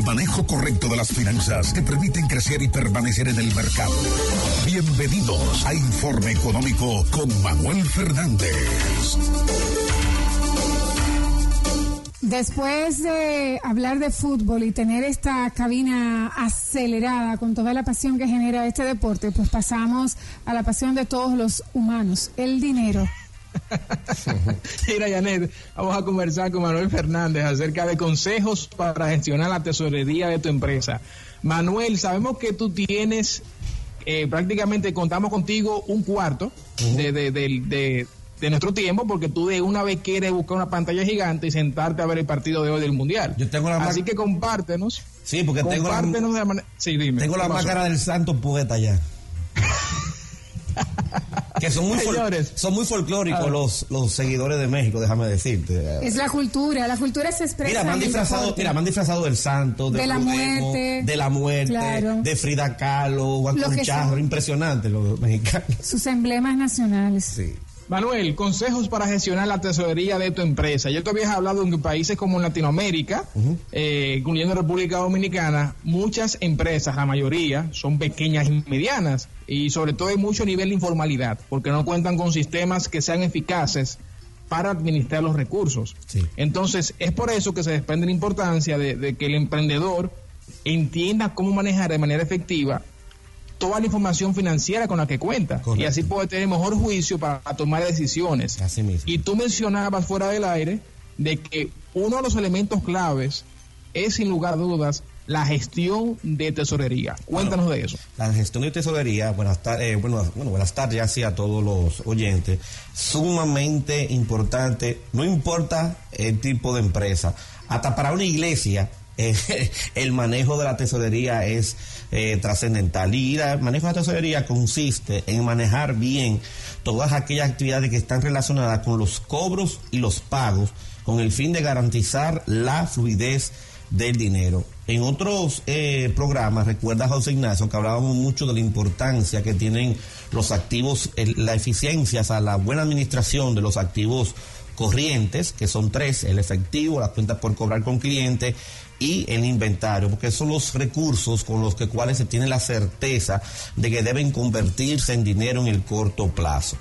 el manejo correcto de las finanzas que permiten crecer y permanecer en el mercado. Bienvenidos a Informe Económico con Manuel Fernández. Después de hablar de fútbol y tener esta cabina acelerada con toda la pasión que genera este deporte, pues pasamos a la pasión de todos los humanos, el dinero. Mira, Janet, vamos a conversar con Manuel Fernández acerca de consejos para gestionar la tesorería de tu empresa. Manuel, sabemos que tú tienes, eh, prácticamente contamos contigo un cuarto de, de, de de nuestro tiempo, porque tú de una vez quieres buscar una pantalla gigante y sentarte a ver el partido de hoy del Mundial. Yo tengo la Así que compártenos. Sí, porque tengo la, de sí, dime, tengo la máscara del santo poeta ya. que son muy, son muy folclóricos ah. los, los seguidores de México, déjame decirte. Es la cultura, la cultura se expresa. Mira, me han disfrazado, mira, me han disfrazado del santo, de, la muerte, de la muerte, de Frida Kahlo, Juan Charro, impresionante los mexicanos. Sus emblemas nacionales. Sí. Manuel, consejos para gestionar la tesorería de tu empresa. Yo te había hablado en países como Latinoamérica, eh, incluyendo República Dominicana, muchas empresas, la mayoría, son pequeñas y medianas y sobre todo hay mucho nivel de informalidad porque no cuentan con sistemas que sean eficaces para administrar los recursos. Entonces, es por eso que se desprende la importancia de que el emprendedor entienda cómo manejar de manera efectiva toda la información financiera con la que cuenta y así puede tener mejor juicio para, tomar decisiones. Así mismo. Y tú mencionabas fuera del aire de que uno de los elementos claves es sin lugar a dudas la gestión de tesorería. Cuéntanos de eso. La gestión de tesorería, buenas tardes, eh, bueno, bueno, buenas tardes ya sí a todos los oyentes, sumamente importante, no importa el tipo de empresa, hasta para una iglesia el manejo de la tesorería es eh, trascendental. Y el manejo de la tesorería consiste en manejar bien todas aquellas actividades que están relacionadas con los cobros y los pagos, con el fin de garantizar la fluidez del dinero. En otros eh, programas, recuerda José Ignacio, que hablábamos mucho de la importancia que tienen los activos, la eficiencia, o la buena administración de los activos corrientes, que son tres, el efectivo, las cuentas por cobrar con cliente y el inventario, porque son los recursos con los que cuales se tiene la certeza de que deben convertirse en dinero en el corto plazo.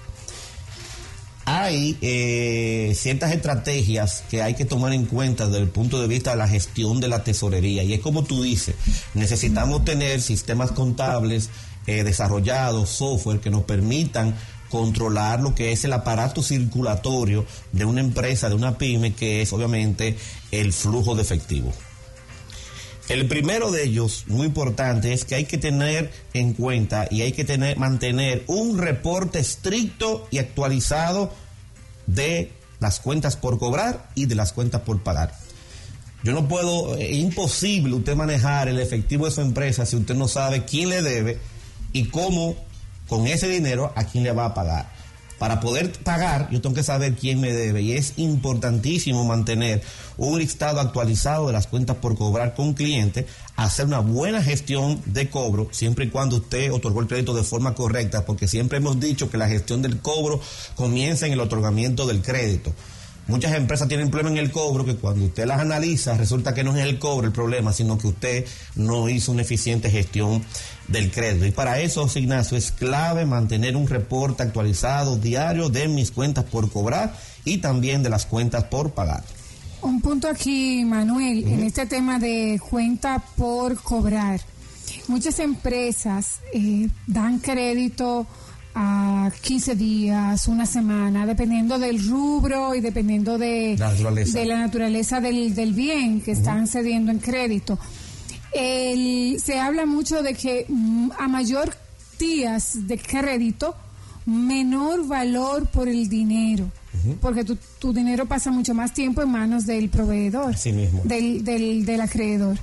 Hay eh, ciertas estrategias que hay que tomar en cuenta desde el punto de vista de la gestión de la tesorería y es como tú dices, necesitamos tener sistemas contables eh, desarrollados, software que nos permitan controlar lo que es el aparato circulatorio de una empresa, de una pyme, que es obviamente el flujo de efectivo. El primero de ellos, muy importante, es que hay que tener en cuenta y hay que tener, mantener un reporte estricto y actualizado de las cuentas por cobrar y de las cuentas por pagar. Yo no puedo, es imposible usted manejar el efectivo de su empresa si usted no sabe quién le debe y cómo con ese dinero a quién le va a pagar. Para poder pagar, yo tengo que saber quién me debe y es importantísimo mantener un listado actualizado de las cuentas por cobrar con cliente, hacer una buena gestión de cobro, siempre y cuando usted otorgó el crédito de forma correcta, porque siempre hemos dicho que la gestión del cobro comienza en el otorgamiento del crédito. Muchas empresas tienen problemas en el cobro que cuando usted las analiza resulta que no es el cobro el problema, sino que usted no hizo una eficiente gestión del crédito. Y para eso, Ignacio, es clave mantener un reporte actualizado diario de mis cuentas por cobrar y también de las cuentas por pagar. Un punto aquí, Manuel, en este tema de cuenta por cobrar. Muchas empresas eh, dan crédito a 15 días, una semana, dependiendo del rubro y dependiendo de la naturaleza, de la naturaleza del, del bien que están cediendo en crédito. El, se habla mucho de que mm, a mayor días de crédito, menor valor por el dinero. Porque tu, tu, dinero pasa mucho más tiempo en manos del proveedor, mismo. Del, del, del acreedor.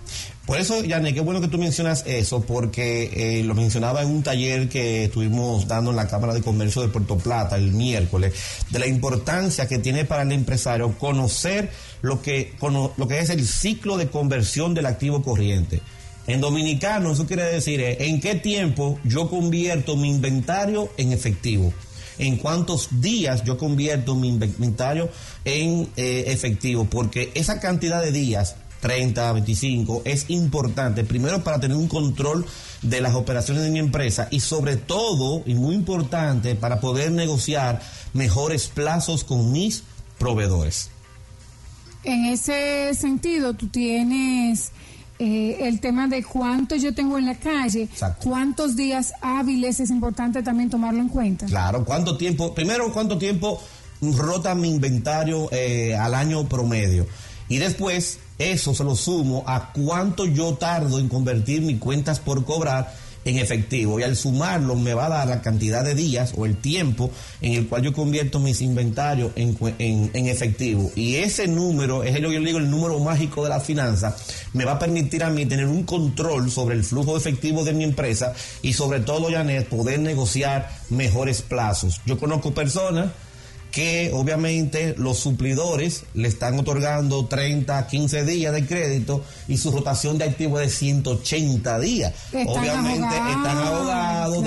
Por eso, Yane, qué bueno que tú mencionas eso, porque eh, lo mencionaba en un taller que estuvimos dando en la Cámara de Comercio de Puerto Plata el miércoles, de la importancia que tiene para el empresario conocer lo que, lo que es el ciclo de conversión del activo corriente. En dominicano, eso quiere decir eh, en qué tiempo yo convierto mi inventario en efectivo en cuántos días yo convierto mi inventario en eh, efectivo, porque esa cantidad de días 30, 25, es importante, primero para tener un control de las operaciones de mi empresa y sobre todo, y muy importante, para poder negociar mejores plazos con mis proveedores. En ese sentido, tú tienes eh, el tema de cuánto yo tengo en la calle, cuántos días hábiles es importante también tomarlo en cuenta. Claro, cuánto tiempo, primero cuánto tiempo rota mi inventario eh, al año promedio. Y después eso se lo sumo a cuánto yo tardo en convertir mis cuentas por cobrar en efectivo y al sumarlo me va a dar la cantidad de días o el tiempo en el cual yo convierto mis inventarios en, en, efectivo. Y ese número, es lo que yo digo, el número mágico de la finanza, me va a permitir a mí tener un control sobre el flujo efectivo de mi empresa y sobre todo, Janet, poder negociar mejores plazos. Yo conozco personas que obviamente los suplidores le están otorgando 30, 15 días de crédito y su rotación de activos es de 180 días. obviamente están abogados,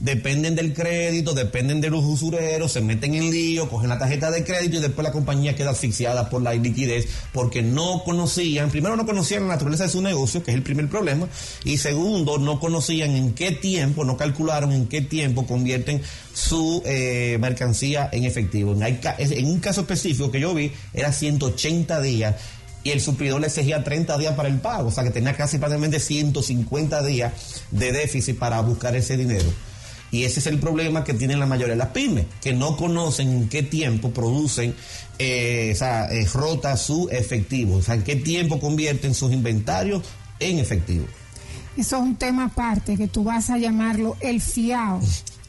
dependen del crédito, dependen de los usureros, se meten en lío, cogen la tarjeta de crédito y después la compañía queda asfixiada por la liquidez porque no conocían, primero no conocían la naturaleza de su negocio, que es el primer problema, y segundo, no conocían en qué tiempo, no calcularon en qué tiempo convierten su eh, mercancía en efectivo. En, un caso específico que yo vi, era 180 días y el suplidor le exigía 30 días para el pago, o sea que tenía casi prácticamente 150 días de déficit para buscar ese dinero. Y ese es el problema que tienen la mayoría de las pymes, que no conocen en qué tiempo producen, eh, o sea, eh, rota su efectivo, o sea, en qué tiempo convierten sus inventarios en efectivo. Eso es un tema aparte, que tú vas a llamarlo el fiao.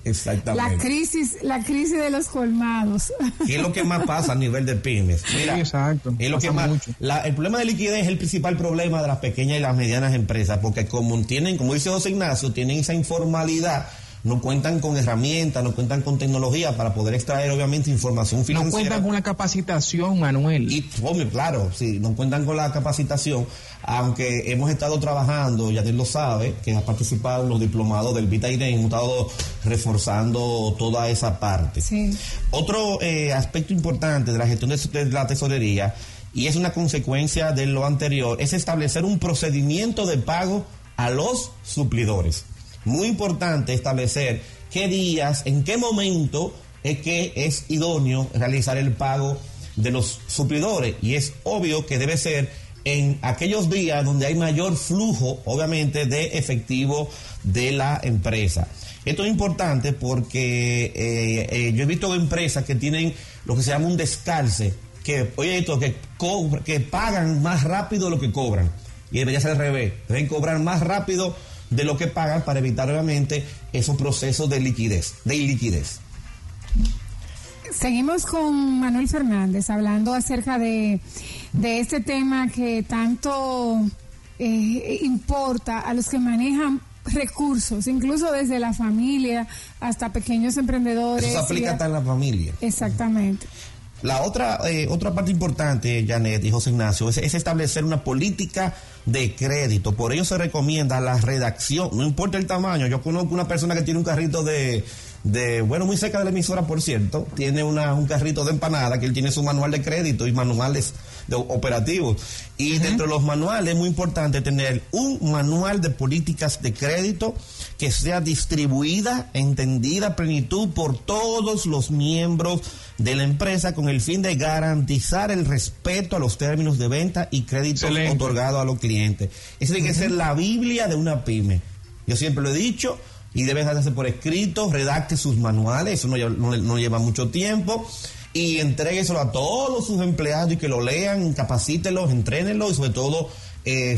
Exactamente. La crisis, la crisis de los colmados. ¿Qué es lo que más pasa a nivel de pymes? Mira, exacto. Es lo que más, el problema de liquidez es el principal problema de las pequeñas y las medianas empresas, porque como tienen, como dice José Ignacio, tienen esa informalidad no cuentan con herramientas, no cuentan con tecnología para poder extraer obviamente información financiera. No cuentan con la capacitación, Manuel. Y, claro, sí, no cuentan con la capacitación, aunque hemos estado trabajando, ya él lo sabe, que ha participado en los diplomados del Vita hemos estado reforzando toda esa parte. Sí. Otro eh, aspecto importante de la gestión de la tesorería, y es una consecuencia de lo anterior, es establecer un procedimiento de pago a los suplidores muy importante establecer qué días, en qué momento es que es idóneo realizar el pago de los suplidores. Y es obvio que debe ser en aquellos días donde hay mayor flujo, obviamente, de efectivo de la empresa. Esto es importante porque eh, eh, yo he visto empresas que tienen lo que se llama un descalce, que, oye, esto, que, que pagan más rápido lo que cobran. Y debería ser al revés, deben cobrar más rápido de lo que pagan para evitar obviamente esos procesos de liquidez, de iliquidez. Seguimos con Manuel Fernández hablando acerca de, de este tema que tanto eh, importa a los que manejan recursos, incluso desde la familia hasta pequeños emprendedores. Eso se aplica hasta en la familia. Exactamente. La otra, eh, otra parte importante, Janet y José Ignacio, es, establecer una política de crédito. Por ello se recomienda la redacción, no importa el tamaño. Yo conozco una persona que tiene un carrito de, de bueno, muy cerca de la emisora, por cierto, tiene una, un carrito de empanada que él tiene su manual de crédito y manuales de operativos. Y dentro de los manuales es muy importante tener un manual de políticas de crédito que sea distribuida, entendida a plenitud por todos los miembros de la empresa con el fin de garantizar el respeto a los términos de venta y crédito otorgado a los clientes. Esa tiene que ser la Biblia de una pyme. Yo siempre lo he dicho y debe hacerse por escrito, redacte sus manuales, eso no, lleva mucho tiempo y entrégueselo a todos sus empleados y que lo lean, capacítelos, entrénenlos y sobre todo eh,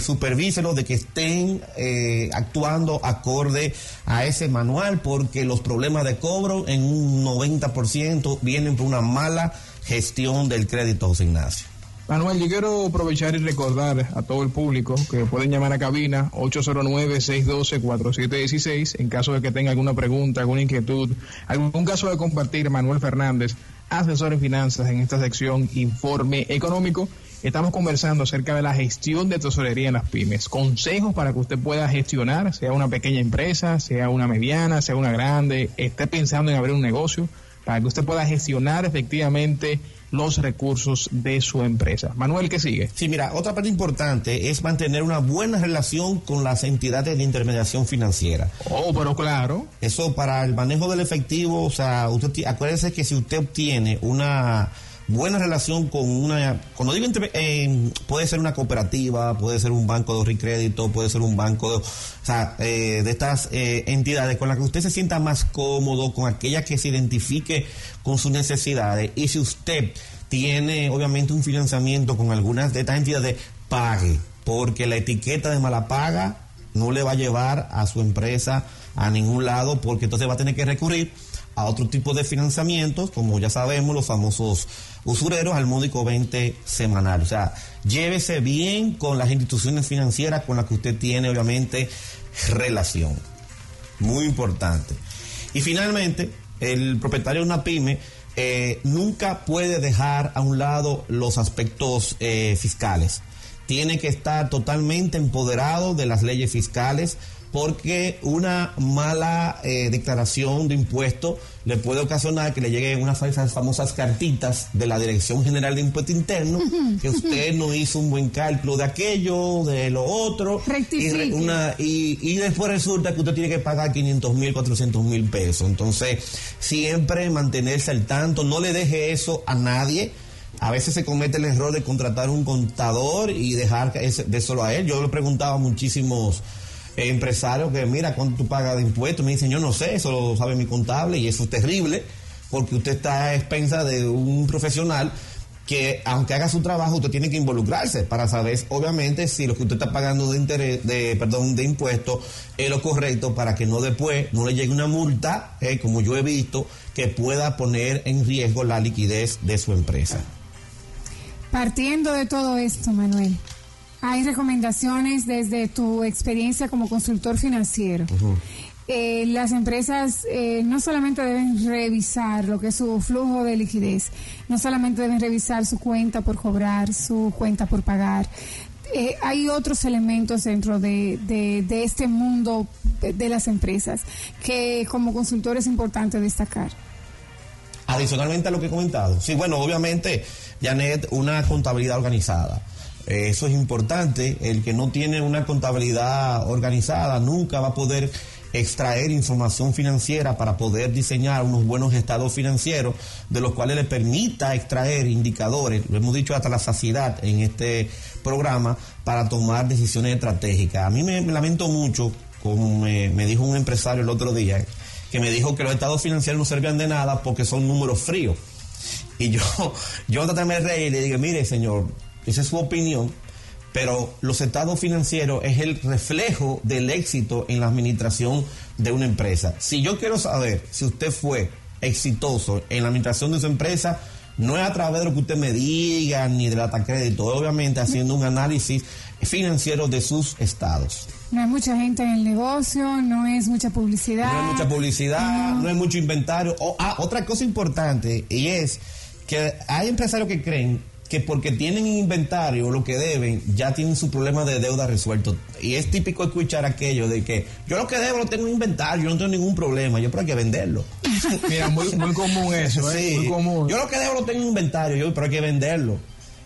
de que estén eh, actuando acorde a ese manual porque los problemas de cobro en un 90% vienen por una mala gestión del crédito, José Ignacio. Manuel, yo quiero aprovechar y recordar a todo el público que pueden llamar a cabina 809-612-4716 en caso de que tenga alguna pregunta, alguna inquietud, algún caso de compartir. Manuel Fernández, asesor en finanzas en esta sección Informe Económico. Estamos conversando acerca de la gestión de tesorería en las pymes. Consejos para que usted pueda gestionar, sea una pequeña empresa, sea una mediana, sea una grande, esté pensando en abrir un negocio para que usted pueda gestionar efectivamente los recursos de su empresa. Manuel, ¿qué sigue? Sí, mira, otra parte importante es mantener una buena relación con las entidades de intermediación financiera. Oh, pero claro. Eso para el manejo del efectivo, o sea, usted acuérdese que si usted obtiene una buena relación con una, cuando digo eh, puede ser una cooperativa, puede ser un banco de crédito, puede ser un banco de, o sea, eh, de estas eh, entidades con las que usted se sienta más cómodo, con aquella que se identifique con sus necesidades. Y si usted tiene obviamente un financiamiento con algunas de estas entidades, pague, porque la etiqueta de mala paga no le va a llevar a su empresa a ningún lado, porque entonces va a tener que recurrir a otro tipo de financiamientos, como ya sabemos, los famosos usureros al módico 20 semanal. O sea, llévese bien con las instituciones financieras con las que usted tiene, obviamente, relación. Muy importante. Y finalmente, el propietario de una pyme eh, nunca puede dejar a un lado los aspectos eh, fiscales. Tiene que estar totalmente empoderado de las leyes fiscales porque una mala eh, declaración de impuestos le puede ocasionar que le lleguen unas famosas cartitas de la Dirección General de Impuesto Interno, que usted no hizo un buen cálculo de aquello, de lo otro, y, una, y, después resulta que usted tiene que pagar 500 mil, 400 mil pesos. Entonces, siempre mantenerse al tanto, no le deje eso a nadie. A veces se comete el error de contratar un contador y dejar de solo a él. Yo le preguntaba a muchísimos empresario que mira cuánto tú pagas de impuestos. Me dicen, yo no sé, eso lo sabe mi contable y eso es terrible porque usted está a expensa de un profesional que aunque haga su trabajo, usted tiene que involucrarse para saber, obviamente, si lo que usted está pagando de interés, de, perdón, de impuestos es lo correcto para que no después no le llegue una multa, eh, como yo he visto, que pueda poner en riesgo la liquidez de su empresa. Partiendo de todo esto, Manuel, hay recomendaciones desde tu experiencia como consultor financiero. Eh, las empresas eh, no solamente deben revisar lo que es su flujo de liquidez, no solamente deben revisar su cuenta por cobrar, su cuenta por pagar. Eh, hay otros elementos dentro de, de, este mundo de las empresas que como consultor es importante destacar. Adicionalmente a lo que he comentado, sí, bueno, obviamente, Janet, una contabilidad organizada eso es importante. El que no tiene una contabilidad organizada nunca va a poder extraer información financiera para poder diseñar unos buenos estados financieros de los cuales le permita extraer indicadores, lo hemos dicho hasta la saciedad en este programa, para tomar decisiones estratégicas. A mí me, lamento mucho, como me, me, dijo un empresario el otro día, que me dijo que los estados financieros no servían de nada porque son números fríos. Y yo, yo traté de reír y le dije, mire señor, esa es su opinión, pero los estados financieros es el reflejo del éxito en la administración de una empresa. Si yo quiero saber si usted fue exitoso en la administración de su empresa, no es a través de lo que usted me diga ni de data crédito, obviamente haciendo un análisis financiero de sus estados. No hay mucha gente en el negocio, no es mucha publicidad. No hay mucha publicidad, no, hay mucho inventario. ah, otra cosa importante y es que hay empresarios que creen que porque tienen inventario lo que deben, ya tienen su problema de deuda resuelto. Y es típico escuchar aquello de que yo lo que debo lo tengo en inventario, yo no tengo ningún problema, yo pero hay que venderlo. Mira, muy, común eso, ¿eh? Muy común. Yo lo que debo lo tengo en inventario, yo pero hay que venderlo.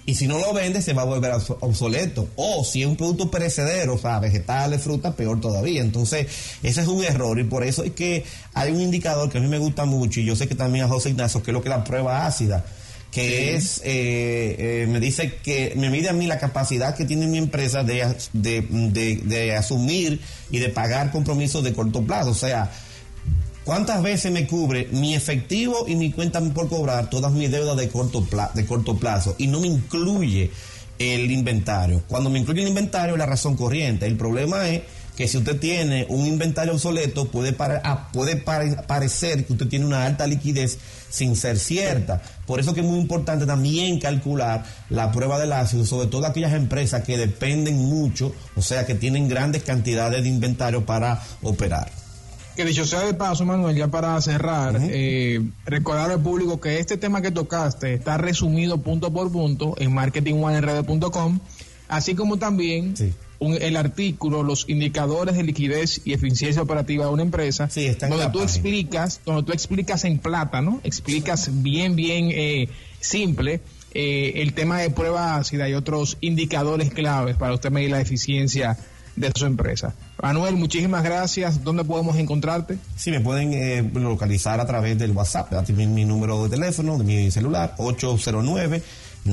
Y si no lo vende, se va a volver obsoleto. O si es un producto perecedero, o sea, vegetales, frutas, peor todavía. Entonces, ese es un error. Y por eso es que hay un indicador que a mí me gusta mucho, y yo sé que también a José Ignacio, que es lo que es la prueba ácida que es, eh, eh, me dice que me mide a mí la capacidad que tiene mi empresa de, de, asumir y de pagar compromisos de corto plazo. O sea, ¿cuántas veces me cubre mi efectivo y mi cuenta por cobrar todas mis deudas de corto, de corto plazo? Y no me incluye el inventario. Cuando me incluye el inventario, la razón corriente. El problema es que si usted tiene un inventario obsoleto, puede, ah, puede parecer que usted tiene una alta liquidez sin ser cierta. Por eso que es muy importante también calcular la prueba del ácido, sobre todo aquellas empresas que dependen mucho, o sea, que tienen grandes cantidades de inventario para operar. Que dicho sea de paso, Manuel, ya para cerrar, eh, recordar al público que este tema que tocaste está resumido punto por punto en marketingonered.com así como también el artículo, los indicadores de liquidez y eficiencia operativa de una empresa, donde tú explicas, donde tú explicas en plata, ¿no? Explicas bien, bien eh, simple eh, el tema de prueba ácida y otros indicadores claves para usted medir la eficiencia de su empresa. Manuel, muchísimas gracias. ¿Dónde podemos encontrarte? Sí, me pueden eh, localizar a través del WhatsApp, mi, mi número de teléfono, de mi celular, 809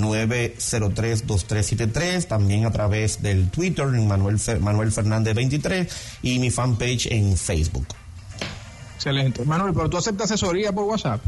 903-2373, también a través del Twitter, Manuel, Manuel Fernández 23 y mi fanpage en Facebook. Excelente. Manuel, pero tú aceptas asesoría por WhatsApp.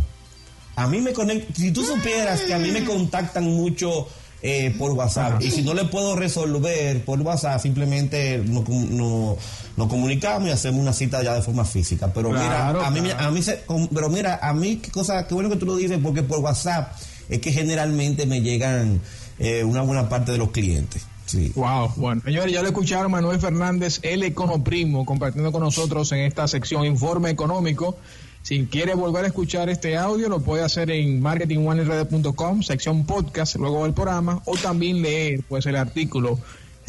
A mí me conecta, si tú supieras que a mí me contactan mucho eh, por WhatsApp y si no le puedo resolver por WhatsApp, simplemente nos no, no comunicamos y hacemos una cita ya de forma física. Pero mira, a mí, a mí se, pero mira, a mí qué cosa, qué bueno que tú lo dices porque por WhatsApp es que generalmente me llegan eh, una buena parte de los clientes. Sí. Wow, bueno, señores, ya lo escucharon Manuel Fernández, el Econoprimo, compartiendo con nosotros en esta sección Informe Económico. Si quiere volver a escuchar este audio, lo puede hacer en marketingonered.com, sección podcast, luego del programa, o también leer pues el artículo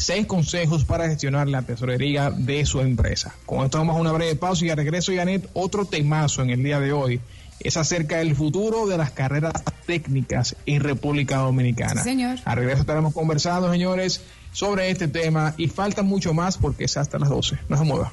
seis consejos para gestionar la tesorería de su empresa. Con esto vamos a una breve pausa y a regreso, Janet, otro temazo en el día de hoy es acerca del futuro de las carreras técnicas en República Dominicana. señor. A regreso estaremos conversando, señores, sobre este tema y falta mucho más porque es hasta las 12. No se mueva.